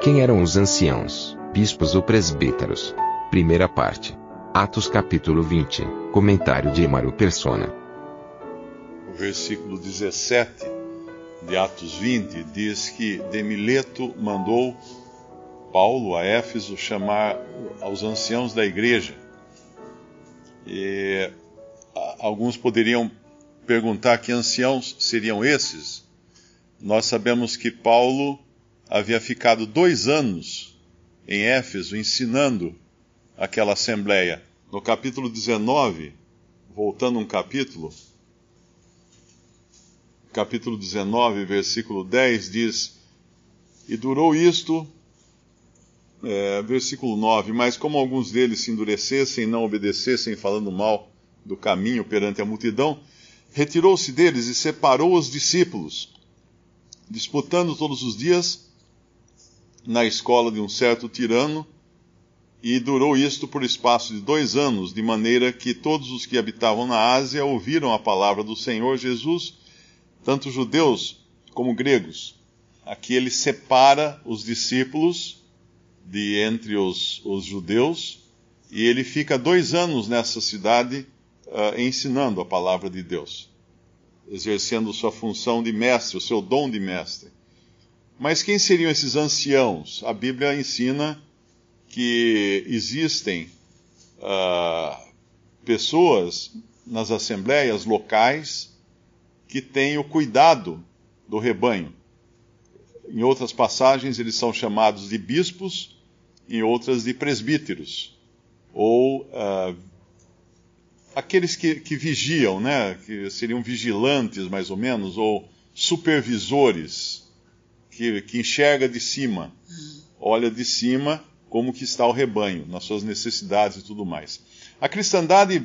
Quem eram os anciãos, bispos ou presbíteros? Primeira parte. Atos capítulo 20. Comentário de Emaro Persona. O versículo 17 de Atos 20 diz que Demileto mandou Paulo a Éfeso chamar aos anciãos da igreja. E alguns poderiam perguntar que anciãos seriam esses. Nós sabemos que Paulo havia ficado dois anos em Éfeso ensinando aquela assembleia. No capítulo 19, voltando um capítulo, capítulo 19, versículo 10 diz: E durou isto, é, versículo 9: Mas como alguns deles se endurecessem e não obedecessem, falando mal do caminho perante a multidão, retirou-se deles e separou os discípulos, disputando todos os dias na escola de um certo tirano, e durou isto por espaço de dois anos, de maneira que todos os que habitavam na Ásia ouviram a palavra do Senhor Jesus, tanto judeus como gregos. Aqui ele separa os discípulos de entre os, os judeus, e ele fica dois anos nessa cidade uh, ensinando a palavra de Deus, exercendo sua função de mestre, o seu dom de mestre. Mas quem seriam esses anciãos? A Bíblia ensina que existem uh, pessoas nas assembleias locais que têm o cuidado do rebanho. Em outras passagens, eles são chamados de bispos, em outras de presbíteros, ou uh, aqueles que, que vigiam, né, que seriam vigilantes mais ou menos, ou supervisores que, que enxerga de cima, olha de cima como que está o rebanho, nas suas necessidades e tudo mais. A cristandade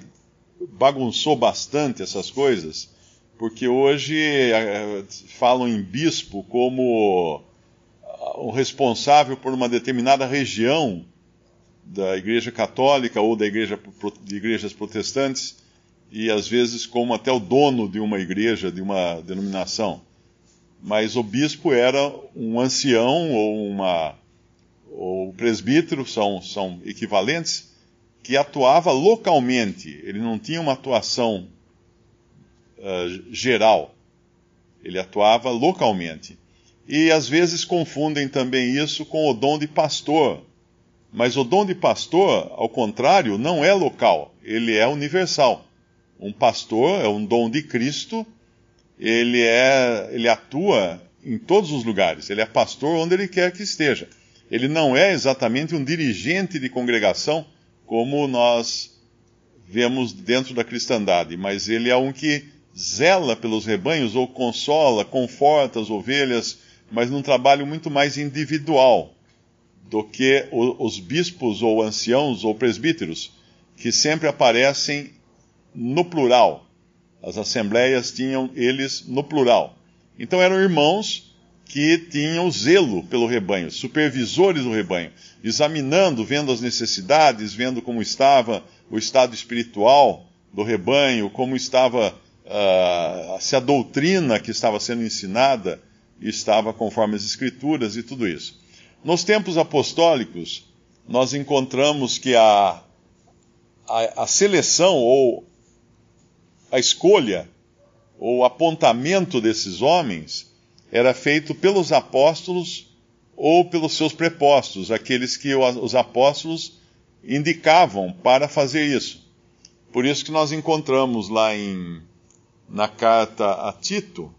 bagunçou bastante essas coisas, porque hoje é, falam em bispo como o responsável por uma determinada região da Igreja Católica ou da igreja, de igrejas protestantes, e às vezes como até o dono de uma igreja, de uma denominação mas o bispo era um ancião ou uma ou presbítero são, são equivalentes que atuava localmente. Ele não tinha uma atuação uh, geral. Ele atuava localmente. E às vezes confundem também isso com o dom de pastor. Mas o dom de pastor, ao contrário, não é local, ele é universal. Um pastor é um dom de Cristo ele é, ele atua em todos os lugares. Ele é pastor onde ele quer que esteja. Ele não é exatamente um dirigente de congregação como nós vemos dentro da cristandade, mas ele é um que zela pelos rebanhos ou consola, conforta as ovelhas, mas num trabalho muito mais individual do que os bispos ou anciãos ou presbíteros, que sempre aparecem no plural as assembleias tinham eles no plural. Então eram irmãos que tinham zelo pelo rebanho, supervisores do rebanho, examinando, vendo as necessidades, vendo como estava o estado espiritual do rebanho, como estava uh, se a doutrina que estava sendo ensinada estava conforme as escrituras e tudo isso. Nos tempos apostólicos, nós encontramos que a, a, a seleção ou a escolha ou apontamento desses homens era feito pelos apóstolos ou pelos seus prepostos, aqueles que os apóstolos indicavam para fazer isso. Por isso que nós encontramos lá em na carta a Tito,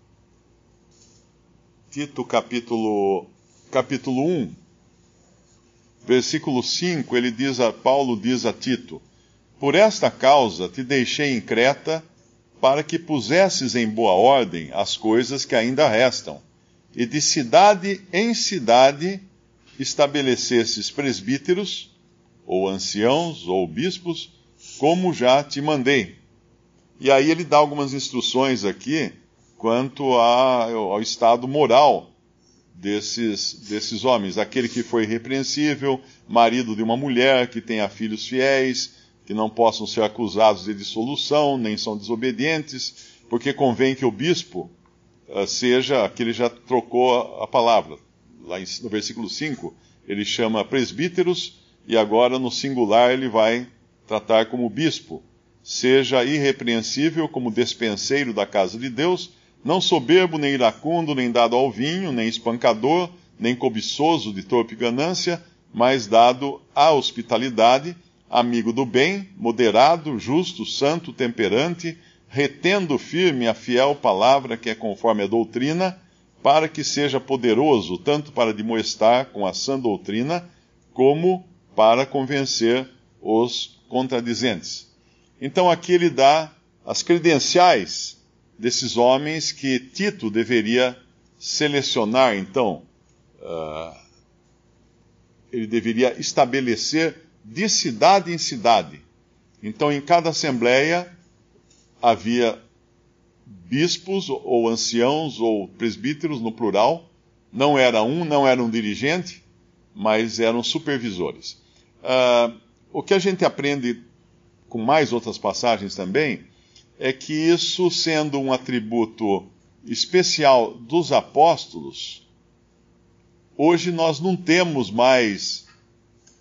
Tito capítulo capítulo 1, versículo 5, ele diz a Paulo diz a Tito: Por esta causa te deixei em Creta para que pusesses em boa ordem as coisas que ainda restam, e de cidade em cidade estabelecesses presbíteros, ou anciãos, ou bispos, como já te mandei. E aí ele dá algumas instruções aqui quanto ao estado moral desses, desses homens. Aquele que foi irrepreensível, marido de uma mulher, que tenha filhos fiéis, que não possam ser acusados de dissolução, nem são desobedientes, porque convém que o bispo uh, seja, aqui ele já trocou a palavra. Lá no versículo 5, ele chama presbíteros, e agora no singular ele vai tratar como bispo. Seja irrepreensível como despenseiro da casa de Deus, não soberbo, nem iracundo, nem dado ao vinho, nem espancador, nem cobiçoso de torpe ganância, mas dado à hospitalidade, amigo do bem, moderado, justo, santo, temperante, retendo firme a fiel palavra que é conforme a doutrina, para que seja poderoso tanto para demoestar com a sã doutrina, como para convencer os contradizentes. Então aqui ele dá as credenciais desses homens que Tito deveria selecionar, então, uh, ele deveria estabelecer de cidade em cidade. Então, em cada assembleia havia bispos ou anciãos ou presbíteros no plural. Não era um, não era um dirigente, mas eram supervisores. Uh, o que a gente aprende com mais outras passagens também é que isso, sendo um atributo especial dos apóstolos, hoje nós não temos mais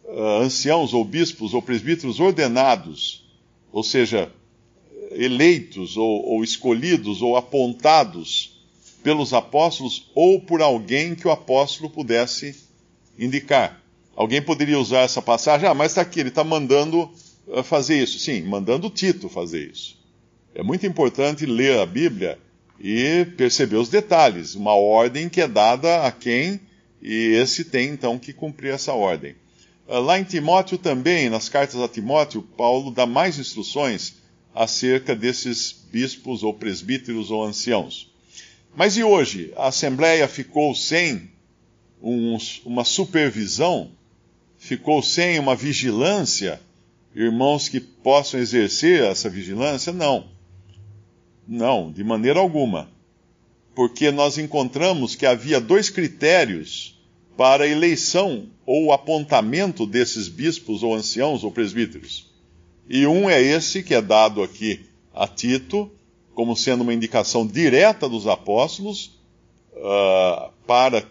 uh, anciãos ou bispos ou presbíteros ordenados, ou seja, eleitos ou, ou escolhidos ou apontados pelos apóstolos ou por alguém que o apóstolo pudesse indicar. Alguém poderia usar essa passagem, ah, mas está aqui, ele está mandando ah, fazer isso. Sim, mandando Tito fazer isso. É muito importante ler a Bíblia e perceber os detalhes, uma ordem que é dada a quem, e esse tem então que cumprir essa ordem. Ah, lá em Timóteo também, nas cartas a Timóteo, Paulo dá mais instruções acerca desses bispos ou presbíteros ou anciãos. Mas e hoje? A Assembleia ficou sem um, uma supervisão? Ficou sem uma vigilância? Irmãos que possam exercer essa vigilância? Não. Não, de maneira alguma. Porque nós encontramos que havia dois critérios para a eleição ou apontamento desses bispos ou anciãos ou presbíteros. E um é esse que é dado aqui a Tito, como sendo uma indicação direta dos apóstolos uh, para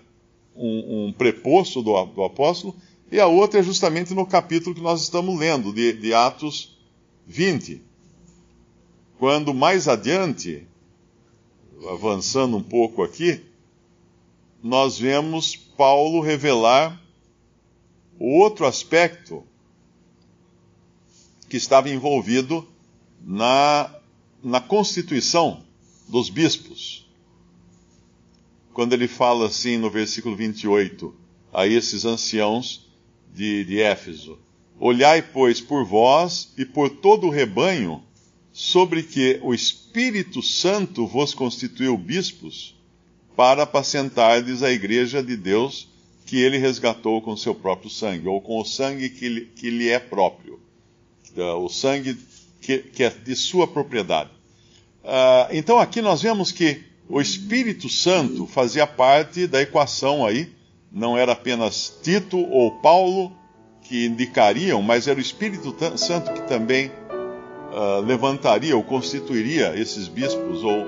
um, um preposto do, do, apóstolo, e a outra é justamente no capítulo que nós estamos lendo, de, de Atos 20 quando mais adiante, avançando um pouco aqui, nós vemos Paulo revelar o outro aspecto que estava envolvido na, na constituição dos bispos. Quando ele fala assim no versículo 28 a esses anciãos de, de Éfeso: Olhai, pois, por vós e por todo o rebanho sobre que o Espírito Santo vos constituiu bispos para apacentardes a igreja de Deus que ele resgatou com seu próprio sangue, ou com o sangue que, que lhe é próprio, o sangue que, que é de sua propriedade. Uh, então aqui nós vemos que o Espírito Santo fazia parte da equação aí, não era apenas Tito ou Paulo que indicariam, mas era o Espírito Santo que também uh, levantaria ou constituiria esses bispos ou,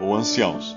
ou anciãos.